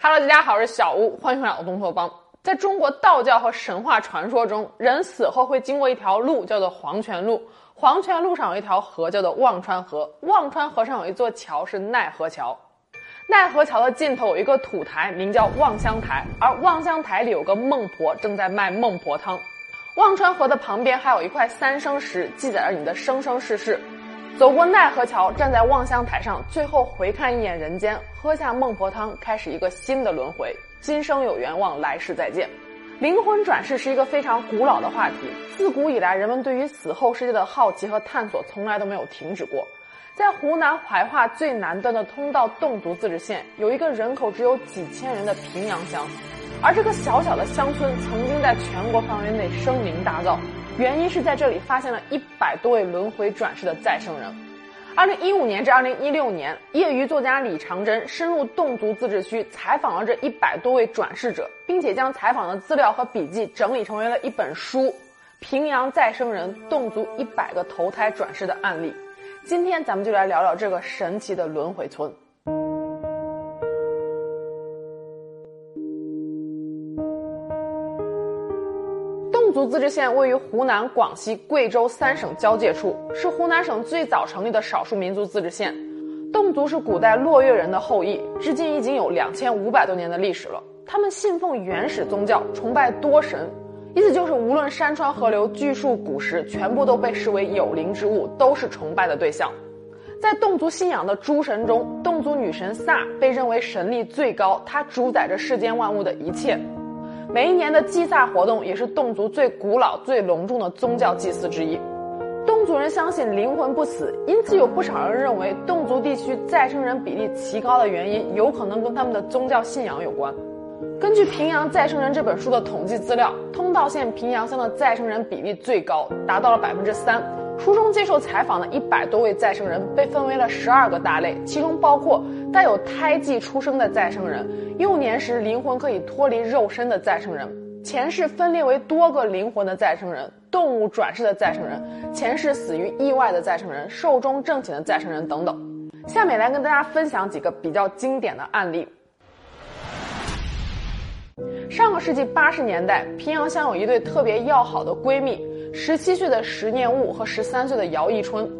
Hello，大家好，我是小吴，欢迎回来东拓帮。在中国道教和神话传说中，人死后会经过一条路，叫做黄泉路。黄泉路上有一条河，叫做忘川河。忘川河上有一座桥，是奈何桥。奈何桥的尽头有一个土台，名叫望乡台，而望乡台里有个孟婆，正在卖孟婆汤。忘川河的旁边还有一块三生石，记载着你的生生世世。走过奈何桥，站在望乡台上，最后回看一眼人间，喝下孟婆汤，开始一个新的轮回。今生有缘，望来世再见。灵魂转世是一个非常古老的话题，自古以来，人们对于死后世界的好奇和探索从来都没有停止过。在湖南怀化最南端的通道侗族自治县，有一个人口只有几千人的平阳乡，而这个小小的乡村曾经在全国范围内声名大噪。原因是在这里发现了一百多位轮回转世的再生人。二零一五年至二零一六年，业余作家李长征深入侗族自治区，采访了这一百多位转世者，并且将采访的资料和笔记整理成为了一本书《平阳再生人：侗族一百个投胎转世的案例》。今天咱们就来聊聊这个神奇的轮回村。自治县位于湖南、广西、贵州三省交界处，是湖南省最早成立的少数民族自治县。侗族是古代落月人的后裔，至今已经有两千五百多年的历史了。他们信奉原始宗教，崇拜多神，意思就是无论山川河流、巨树古石，全部都被视为有灵之物，都是崇拜的对象。在侗族信仰的诸神中，侗族女神萨被认为神力最高，她主宰着世间万物的一切。每一年的祭萨活动也是侗族最古老、最隆重的宗教祭祀之一。侗族人相信灵魂不死，因此有不少人认为侗族地区再生人比例奇高的原因，有可能跟他们的宗教信仰有关。根据《平阳再生人》这本书的统计资料，通道县平阳乡的再生人比例最高，达到了百分之三。书中接受采访的一百多位再生人被分为了十二个大类，其中包括带有胎记出生的再生人，幼年时灵魂可以脱离肉身的再生人，前世分裂为多个灵魂的再生人，动物转世的再生人，前世死于意外的再生人，寿终正寝的再生人等等。下面来跟大家分享几个比较经典的案例。上个世纪八十年代，平阳乡有一对特别要好的闺蜜。十七岁的石念悟和十三岁的姚一春，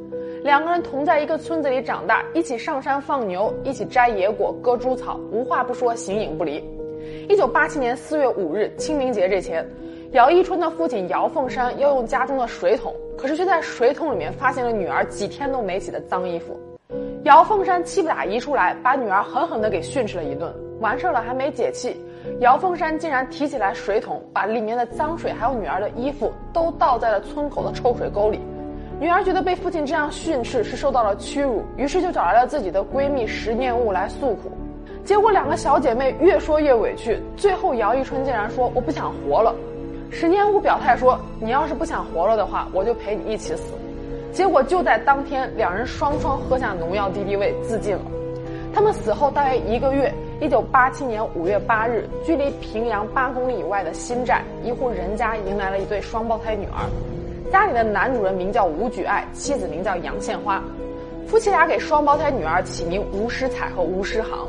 两个人同在一个村子里长大，一起上山放牛，一起摘野果、割猪草，无话不说，形影不离。一九八七年四月五日，清明节这天，姚一春的父亲姚凤山要用家中的水桶，可是却在水桶里面发现了女儿几天都没洗的脏衣服。姚凤山气不打一处来，把女儿狠狠地给训斥了一顿。完事儿了还没解气。姚凤山竟然提起来水桶，把里面的脏水还有女儿的衣服都倒在了村口的臭水沟里。女儿觉得被父亲这样训斥是受到了屈辱，于是就找来了自己的闺蜜石念悟来诉苦。结果两个小姐妹越说越委屈，最后姚一春竟然说：“我不想活了。”石念悟表态说：“你要是不想活了的话，我就陪你一起死。”结果就在当天，两人双双喝下农药敌敌畏自尽了。他们死后大约一个月。一九八七年五月八日，距离平阳八公里以外的新寨，一户人家迎来了一对双胞胎女儿。家里的男主人名叫吴举爱，妻子名叫杨献花。夫妻俩给双胞胎女儿起名吴诗彩和吴诗航。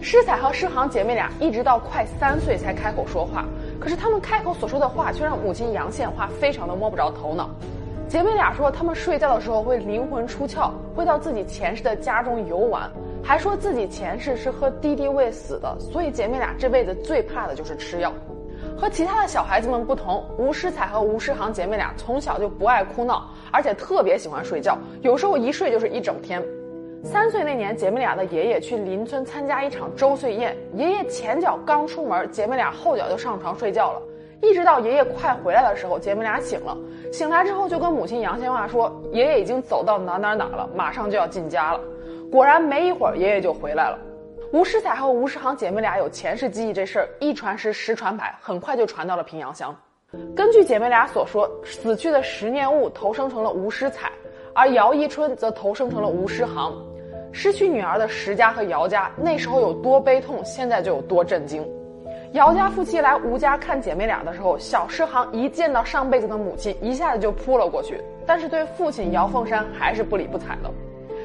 诗彩和诗航姐妹俩一直到快三岁才开口说话，可是她们开口所说的话却让母亲杨献花非常的摸不着头脑。姐妹俩说，她们睡觉的时候会灵魂出窍，会到自己前世的家中游玩。还说自己前世是喝敌敌畏死的，所以姐妹俩这辈子最怕的就是吃药。和其他的小孩子们不同，吴诗彩和吴诗航姐妹俩从小就不爱哭闹，而且特别喜欢睡觉，有时候一睡就是一整天。三岁那年，姐妹俩的爷爷去邻村参加一场周岁宴，爷爷前脚刚出门，姐妹俩后脚就上床睡觉了。一直到爷爷快回来的时候，姐妹俩醒了。醒来之后就跟母亲杨千嬅说：“爷爷已经走到哪哪哪了，马上就要进家了。”果然没一会儿，爷爷就回来了。吴诗彩和吴诗航姐妹俩有前世记忆这事儿，一传十，十传百，很快就传到了平阳乡。根据姐妹俩所说，死去的石念悟投生成了吴诗彩，而姚一春则投生成了吴诗航。失去女儿的石家和姚家那时候有多悲痛，现在就有多震惊。姚家夫妻来吴家看姐妹俩的时候，小诗航一见到上辈子的母亲，一下子就扑了过去，但是对父亲姚凤山还是不理不睬的。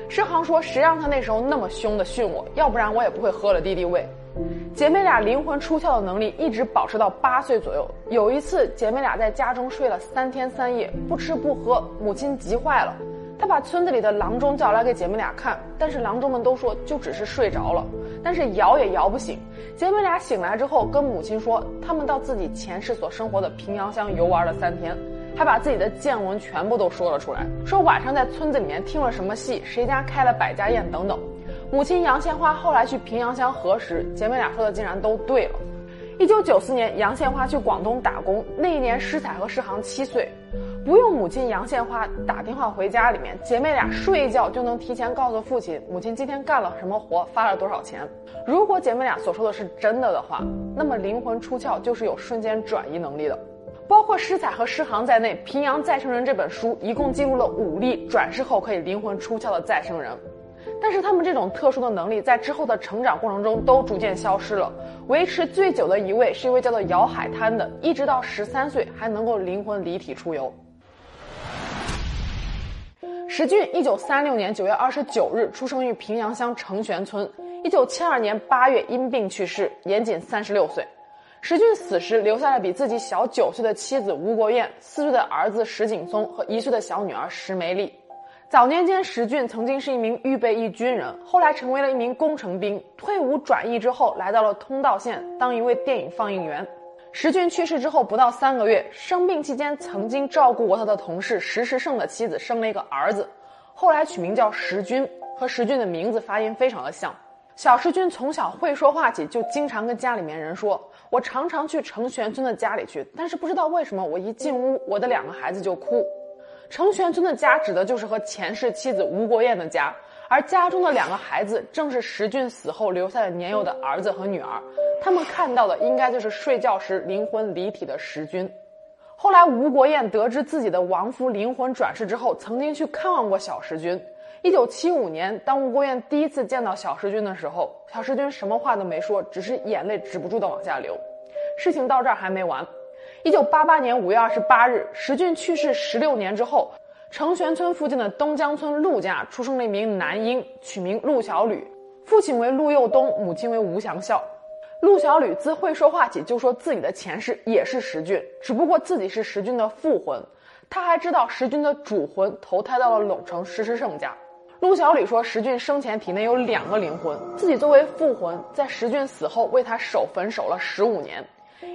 诗航说：“谁让他那时候那么凶的训我？要不然我也不会喝了敌敌畏。”姐妹俩灵魂出窍的能力一直保持到八岁左右。有一次，姐妹俩在家中睡了三天三夜，不吃不喝，母亲急坏了。她把村子里的郎中叫来给姐妹俩看，但是郎中们都说就只是睡着了，但是摇也摇不醒。姐妹俩醒来之后，跟母亲说，他们到自己前世所生活的平阳乡游玩了三天，还把自己的见闻全部都说了出来，说晚上在村子里面听了什么戏，谁家开了百家宴等等。母亲杨献花后来去平阳乡核实，姐妹俩说的竟然都对了。一九九四年，杨献花去广东打工，那一年施彩和施航七岁。不用母亲杨献花打电话回家里面，姐妹俩睡一觉就能提前告诉父亲母亲今天干了什么活，发了多少钱。如果姐妹俩所说的是真的的话，那么灵魂出窍就是有瞬间转移能力的。包括施彩和施航在内，《平阳再生人》这本书一共记录了五例转世后可以灵魂出窍的再生人，但是他们这种特殊的能力在之后的成长过程中都逐渐消失了。维持最久的一位是一位叫做姚海滩的，一直到十三岁还能够灵魂离体出游。石俊，一九三六年九月二十九日出生于平阳乡成玄村，一九七二年八月因病去世，年仅三十六岁。石俊死时留下了比自己小九岁的妻子吴国燕、四岁的儿子石景松和一岁的小女儿石梅丽。早年间，石俊曾经是一名预备役军人，后来成为了一名工程兵，退伍转役之后来到了通道县当一位电影放映员。石俊去世之后不到三个月，生病期间曾经照顾过他的同事石石胜的妻子生了一个儿子，后来取名叫石军，和石俊的名字发音非常的像。小石军从小会说话起，就经常跟家里面人说：“我常常去程玄村的家里去，但是不知道为什么我一进屋，我的两个孩子就哭。”程玄村的家指的就是和前世妻子吴国燕的家。而家中的两个孩子正是石俊死后留下的年幼的儿子和女儿，他们看到的应该就是睡觉时灵魂离体的石君。后来吴国燕得知自己的亡夫灵魂转世之后，曾经去看望过小石君。一九七五年，当吴国燕第一次见到小石君的时候，小石君什么话都没说，只是眼泪止不住的往下流。事情到这儿还没完。一九八八年五月二十八日，石俊去世十六年之后。成玄村附近的东江村陆家出生了一名男婴，取名陆小吕，父亲为陆佑东，母亲为吴祥孝。陆小吕自会说话起就说自己的前世也是石俊，只不过自己是石俊的复魂。他还知道石俊的主魂投胎到了陇城石石胜家。陆小李说，石俊生前体内有两个灵魂，自己作为复魂，在石俊死后为他守坟守了十五年。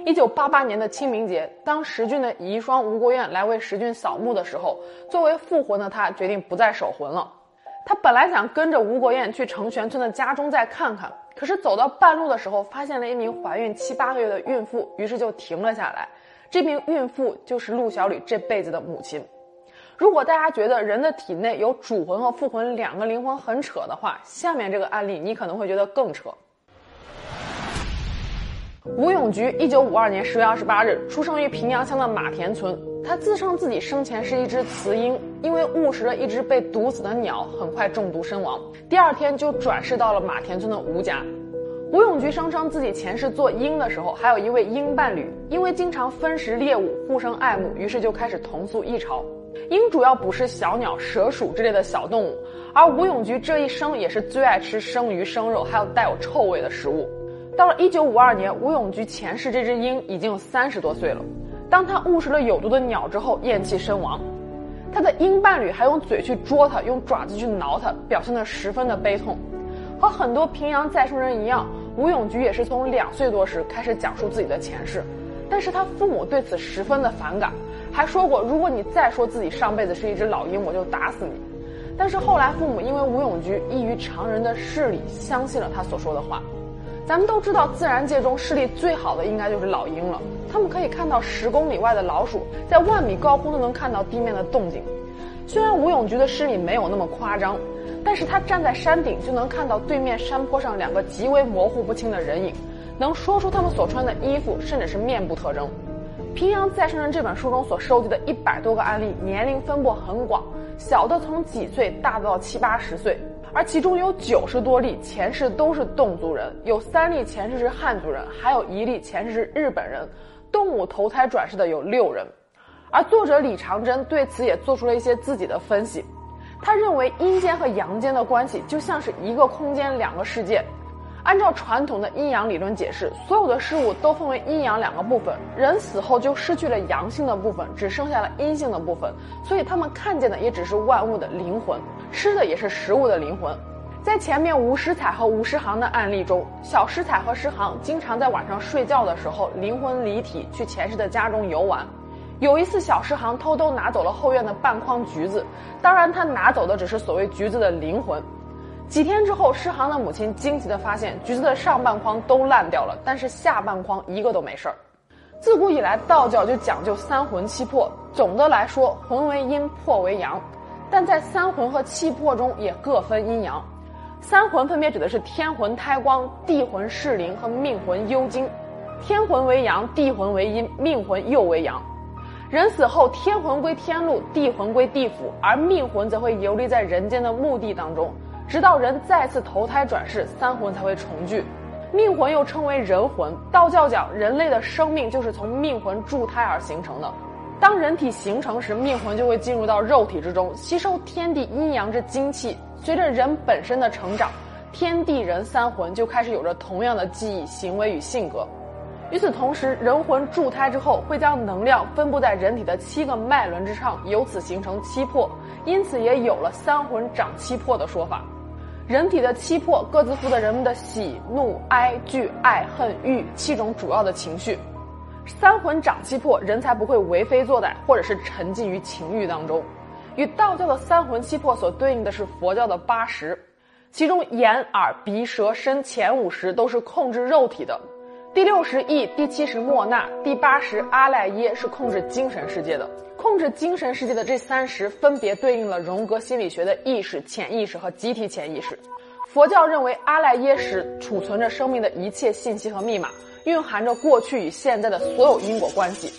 一九八八年的清明节，当石俊的遗孀吴国燕来为石俊扫墓的时候，作为复魂的他决定不再守魂了。他本来想跟着吴国燕去成玄村的家中再看看，可是走到半路的时候，发现了一名怀孕七八个月的孕妇，于是就停了下来。这名孕妇就是陆小吕这辈子的母亲。如果大家觉得人的体内有主魂和副魂两个灵魂很扯的话，下面这个案例你可能会觉得更扯。吴永菊，一九五二年十月二十八日出生于平阳乡的马田村。他自称自己生前是一只雌鹰，因为误食了一只被毒死的鸟，很快中毒身亡。第二天就转世到了马田村的吴家。吴永菊声称自己前世做鹰的时候，还有一位鹰伴侣，因为经常分食猎物，互生爱慕，于是就开始同宿一巢。鹰主要捕食小鸟、蛇鼠之类的小动物，而吴永菊这一生也是最爱吃生鱼、生肉，还有带有臭味的食物。到了一九五二年，吴永菊前世这只鹰已经有三十多岁了。当他误食了有毒的鸟之后，咽气身亡。他的鹰伴侣还用嘴去啄它，用爪子去挠它，表现得十分的悲痛。和很多平阳再生人一样，吴永菊也是从两岁多时开始讲述自己的前世，但是他父母对此十分的反感，还说过如果你再说自己上辈子是一只老鹰，我就打死你。但是后来父母因为吴永菊异于常人的视力，相信了他所说的话。咱们都知道，自然界中视力最好的应该就是老鹰了。它们可以看到十公里外的老鼠，在万米高空都能看到地面的动静。虽然吴永菊的视力没有那么夸张，但是他站在山顶就能看到对面山坡上两个极为模糊不清的人影，能说出他们所穿的衣服，甚至是面部特征。《平阳再生人》这本书中所收集的一百多个案例，年龄分布很广，小的从几岁，大的到七八十岁。而其中有九十多例前世都是侗族人，有三例前世是汉族人，还有一例前世是日本人。动物投胎转世的有六人，而作者李长征对此也做出了一些自己的分析。他认为阴间和阳间的关系就像是一个空间两个世界，按照传统的阴阳理论解释，所有的事物都分为阴阳两个部分，人死后就失去了阳性的部分，只剩下了阴性的部分，所以他们看见的也只是万物的灵魂，吃的也是食物的灵魂。在前面吴石彩和吴石航的案例中，小石彩和石航经常在晚上睡觉的时候灵魂离体去前世的家中游玩。有一次，小师航偷偷拿走了后院的半筐橘子，当然他拿走的只是所谓橘子的灵魂。几天之后，诗航的母亲惊奇地发现，橘子的上半筐都烂掉了，但是下半筐一个都没事儿。自古以来，道教就讲究三魂七魄。总的来说，魂为阴，魄为阳，但在三魂和七魄中也各分阴阳。三魂分别指的是天魂胎光、地魂噬灵和命魂幽精。天魂为阳，地魂为阴，命魂又为阳。人死后，天魂归天路，地魂归地府，而命魂则会游离在人间的墓地当中。直到人再次投胎转世，三魂才会重聚。命魂又称为人魂。道教讲人类的生命就是从命魂铸胎而形成的。当人体形成时，命魂就会进入到肉体之中，吸收天地阴阳之精气。随着人本身的成长，天地人三魂就开始有着同样的记忆、行为与性格。与此同时，人魂铸胎之后，会将能量分布在人体的七个脉轮之上，由此形成七魄。因此，也有了三魂长七魄的说法。人体的七魄各自负责人们的喜怒哀惧爱恨欲七种主要的情绪，三魂长七魄，人才不会为非作歹，或者是沉浸于情欲当中。与道教的三魂七魄所对应的是佛教的八识，其中眼耳鼻舌身前五识都是控制肉体的，第六十意，第七十莫那，第八十阿赖耶是控制精神世界的。控制精神世界的这三十，分别对应了荣格心理学的意识、潜意识和集体潜意识。佛教认为阿赖耶识储存着生命的一切信息和密码，蕴含着过去与现在的所有因果关系。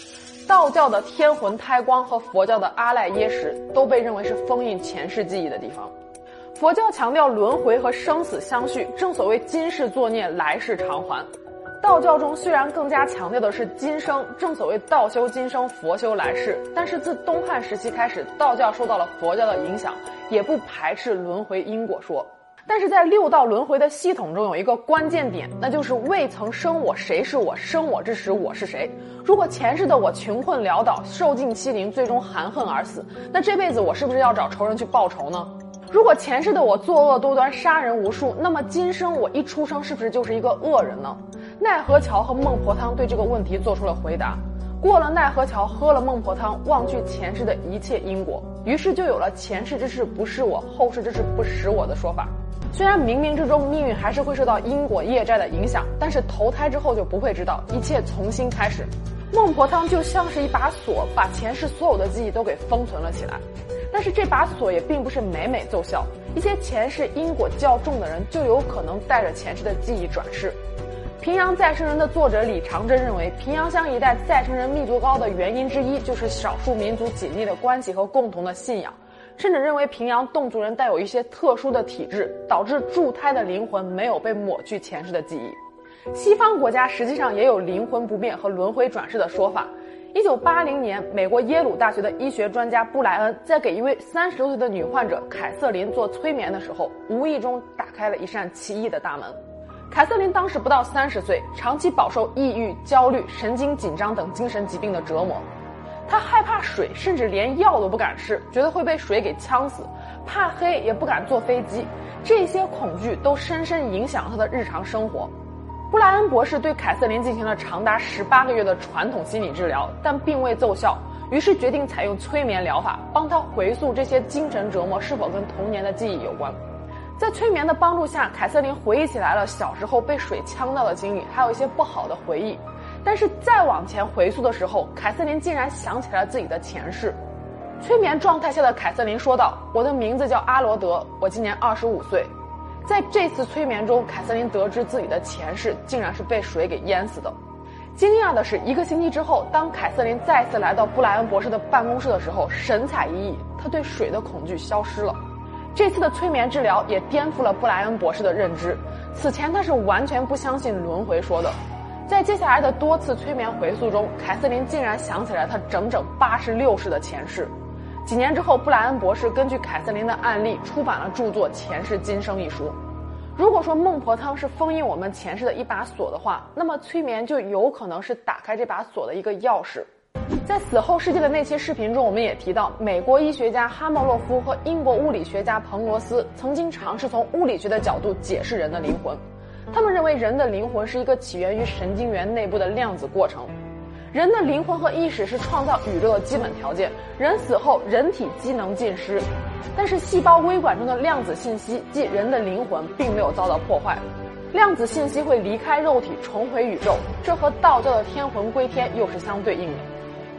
道教的天魂胎光和佛教的阿赖耶识都被认为是封印前世记忆的地方。佛教强调轮回和生死相续，正所谓今世作孽，来世偿还。道教中虽然更加强调的是今生，正所谓道修今生，佛修来世。但是自东汉时期开始，道教受到了佛教的影响，也不排斥轮回因果说。但是在六道轮回的系统中，有一个关键点，那就是未曾生我，谁是我？生我之时，我是谁？如果前世的我穷困潦倒，受尽欺凌，最终含恨而死，那这辈子我是不是要找仇人去报仇呢？如果前世的我作恶多端，杀人无数，那么今生我一出生，是不是就是一个恶人呢？奈何桥和孟婆汤对这个问题做出了回答：过了奈何桥，喝了孟婆汤，忘去前世的一切因果，于是就有了前世之事不是我，后世之事不识我的说法。虽然冥冥之中命运还是会受到因果业债的影响，但是投胎之后就不会知道，一切从新开始。孟婆汤就像是一把锁，把前世所有的记忆都给封存了起来。但是这把锁也并不是每每奏效，一些前世因果较重的人就有可能带着前世的记忆转世。平阳再生人的作者李长征认为，平阳乡一带再生人密度高的原因之一就是少数民族紧密的关系和共同的信仰，甚至认为平阳侗族人带有一些特殊的体质，导致助胎的灵魂没有被抹去前世的记忆。西方国家实际上也有灵魂不变和轮回转世的说法。一九八零年，美国耶鲁大学的医学专家布莱恩在给一位三十多岁的女患者凯瑟琳做催眠的时候，无意中打开了一扇奇异的大门。凯瑟琳当时不到三十岁，长期饱受抑郁、焦虑、神经紧张等精神疾病的折磨。她害怕水，甚至连药都不敢吃，觉得会被水给呛死；怕黑，也不敢坐飞机。这些恐惧都深深影响了她的日常生活。布莱恩博士对凯瑟琳进行了长达十八个月的传统心理治疗，但并未奏效，于是决定采用催眠疗法，帮她回溯这些精神折磨是否跟童年的记忆有关。在催眠的帮助下，凯瑟琳回忆起来了小时候被水呛到的经历，还有一些不好的回忆。但是再往前回溯的时候，凯瑟琳竟然想起了自己的前世。催眠状态下的凯瑟琳说道：“我的名字叫阿罗德，我今年二十五岁。”在这次催眠中，凯瑟琳得知自己的前世竟然是被水给淹死的。惊讶的是，一个星期之后，当凯瑟琳再次来到布莱恩博士的办公室的时候，神采奕奕，他对水的恐惧消失了。这次的催眠治疗也颠覆了布莱恩博士的认知。此前他是完全不相信轮回说的。在接下来的多次催眠回溯中，凯瑟琳竟然想起来他整整八十六世的前世。几年之后，布莱恩博士根据凯瑟琳的案例出版了著作《前世今生》一书。如果说孟婆汤是封印我们前世的一把锁的话，那么催眠就有可能是打开这把锁的一个钥匙。在死后世界的那期视频中，我们也提到，美国医学家哈莫洛夫和英国物理学家彭罗斯曾经尝试从物理学的角度解释人的灵魂。他们认为人的灵魂是一个起源于神经元内部的量子过程。人的灵魂和意识是创造宇宙的基本条件。人死后，人体机能尽失，但是细胞微管中的量子信息，即人的灵魂，并没有遭到破坏。量子信息会离开肉体，重回宇宙，这和道教的天魂归天又是相对应的。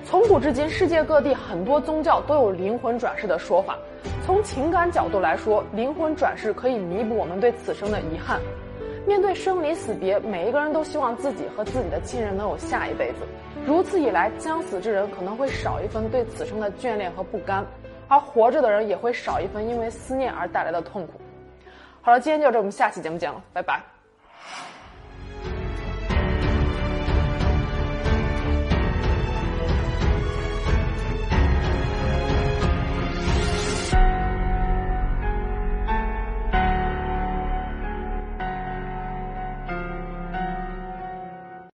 从古至今，世界各地很多宗教都有灵魂转世的说法。从情感角度来说，灵魂转世可以弥补我们对此生的遗憾。面对生离死别，每一个人都希望自己和自己的亲人能有下一辈子。如此一来，将死之人可能会少一份对此生的眷恋和不甘，而活着的人也会少一份因为思念而带来的痛苦。好了，今天就这，我们下期节目见了，拜拜。